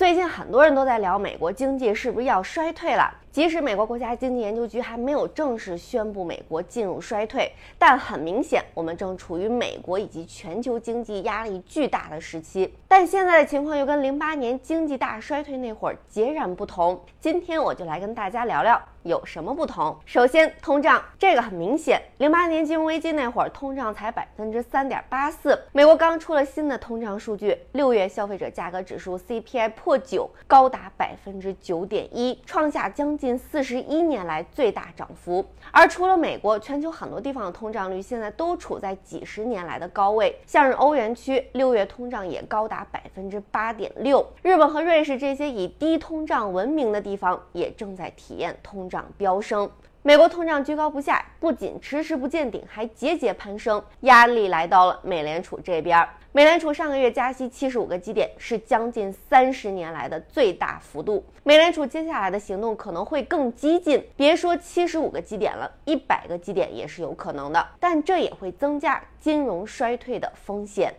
最近很多人都在聊美国经济是不是要衰退了。即使美国国家经济研究局还没有正式宣布美国进入衰退，但很明显，我们正处于美国以及全球经济压力巨大的时期。但现在的情况又跟零八年经济大衰退那会儿截然不同。今天我就来跟大家聊聊有什么不同。首先，通胀这个很明显，零八年金融危机那会儿通胀才百分之三点八四。美国刚出了新的通胀数据，六月消费者价格指数 CPI 破九，高达百分之九点一，创下将近四十一年来最大涨幅，而除了美国，全球很多地方的通胀率现在都处在几十年来的高位。像是欧元区六月通胀也高达百分之八点六，日本和瑞士这些以低通胀闻名的地方也正在体验通涨飙升。美国通胀居高不下，不仅迟迟不见顶，还节节攀升，压力来到了美联储这边。美联储上个月加息七十五个基点，是将近三十年来的最大幅度。美联储接下来的行动可能会更激进，别说七十五个基点了，一百个基点也是有可能的。但这也会增加金融衰退的风险。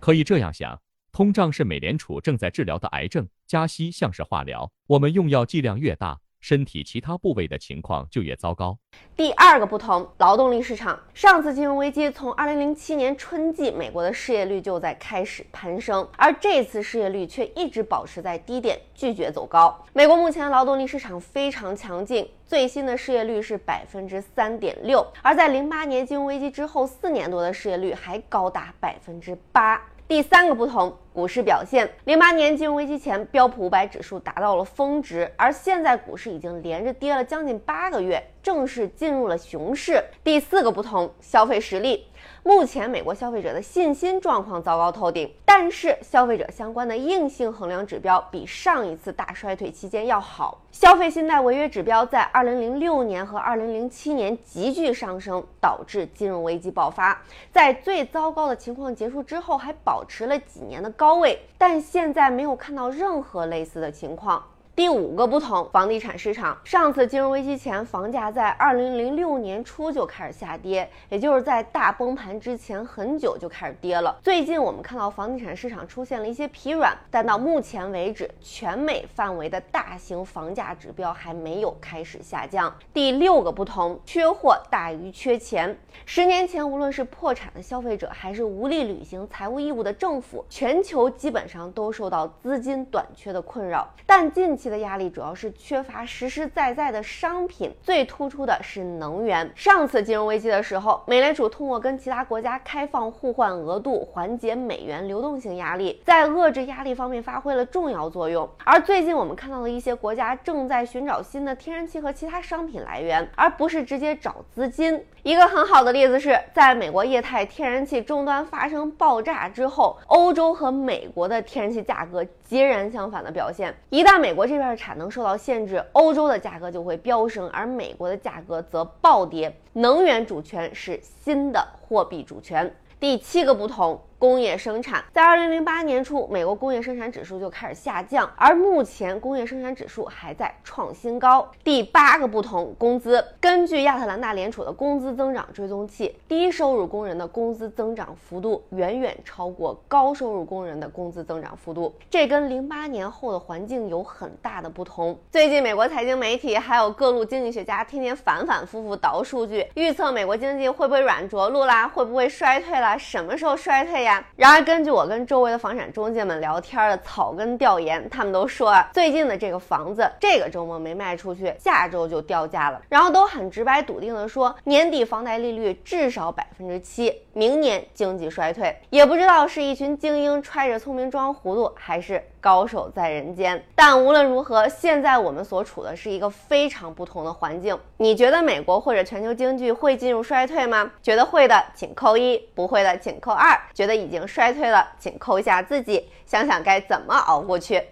可以这样想，通胀是美联储正在治疗的癌症，加息像是化疗，我们用药剂量越大。身体其他部位的情况就越糟糕。第二个不同，劳动力市场。上次金融危机从二零零七年春季，美国的失业率就在开始攀升，而这次失业率却一直保持在低点，拒绝走高。美国目前劳动力市场非常强劲，最新的失业率是百分之三点六，而在零八年金融危机之后四年多的失业率还高达百分之八。第三个不同，股市表现。零八年金融危机前，标普五百指数达到了峰值，而现在股市已经连着跌了将近八个月，正式进入了熊市。第四个不同，消费实力。目前美国消费者的信心状况糟糕透顶，但是消费者相关的硬性衡量指标比上一次大衰退期间要好。消费信贷违约指标在二零零六年和二零零七年急剧上升，导致金融危机爆发。在最糟糕的情况结束之后，还保持了几年的高位，但现在没有看到任何类似的情况。第五个不同，房地产市场。上次金融危机前，房价在二零零六年初就开始下跌，也就是在大崩盘之前很久就开始跌了。最近我们看到房地产市场出现了一些疲软，但到目前为止，全美范围的大型房价指标还没有开始下降。第六个不同，缺货大于缺钱。十年前，无论是破产的消费者，还是无力履行财务义务的政府，全球基本上都受到资金短缺的困扰。但近期，的压力主要是缺乏实实在在的商品，最突出的是能源。上次金融危机的时候，美联储通过跟其他国家开放互换额度，缓解美元流动性压力，在遏制压力方面发挥了重要作用。而最近我们看到的一些国家正在寻找新的天然气和其他商品来源，而不是直接找资金。一个很好的例子是在美国液态天然气终端发生爆炸之后，欧洲和美国的天然气价格截然相反的表现。一旦美国这这边产能受到限制，欧洲的价格就会飙升，而美国的价格则暴跌。能源主权是新的货币主权。第七个不同。工业生产在二零零八年初，美国工业生产指数就开始下降，而目前工业生产指数还在创新高。第八个不同，工资。根据亚特兰大联储的工资增长追踪器，低收入工人的工资增长幅度远远超过高收入工人的工资增长幅度，这跟零八年后的环境有很大的不同。最近，美国财经媒体还有各路经济学家天天反反复复倒数据，预测美国经济会不会软着陆啦，会不会衰退啦，什么时候衰退？然而，根据我跟周围的房产中介们聊天的草根调研，他们都说啊，最近的这个房子这个周末没卖出去，下周就掉价了。然后都很直白笃定的说，年底房贷利率至少百分之七，明年经济衰退。也不知道是一群精英揣着聪明装糊涂，还是。高手在人间，但无论如何，现在我们所处的是一个非常不同的环境。你觉得美国或者全球经济会进入衰退吗？觉得会的，请扣一；不会的，请扣二；觉得已经衰退了，请扣下自己，想想该怎么熬过去。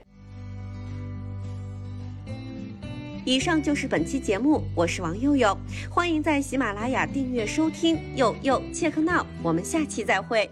以上就是本期节目，我是王佑佑，欢迎在喜马拉雅订阅收听。佑佑切克闹，我们下期再会。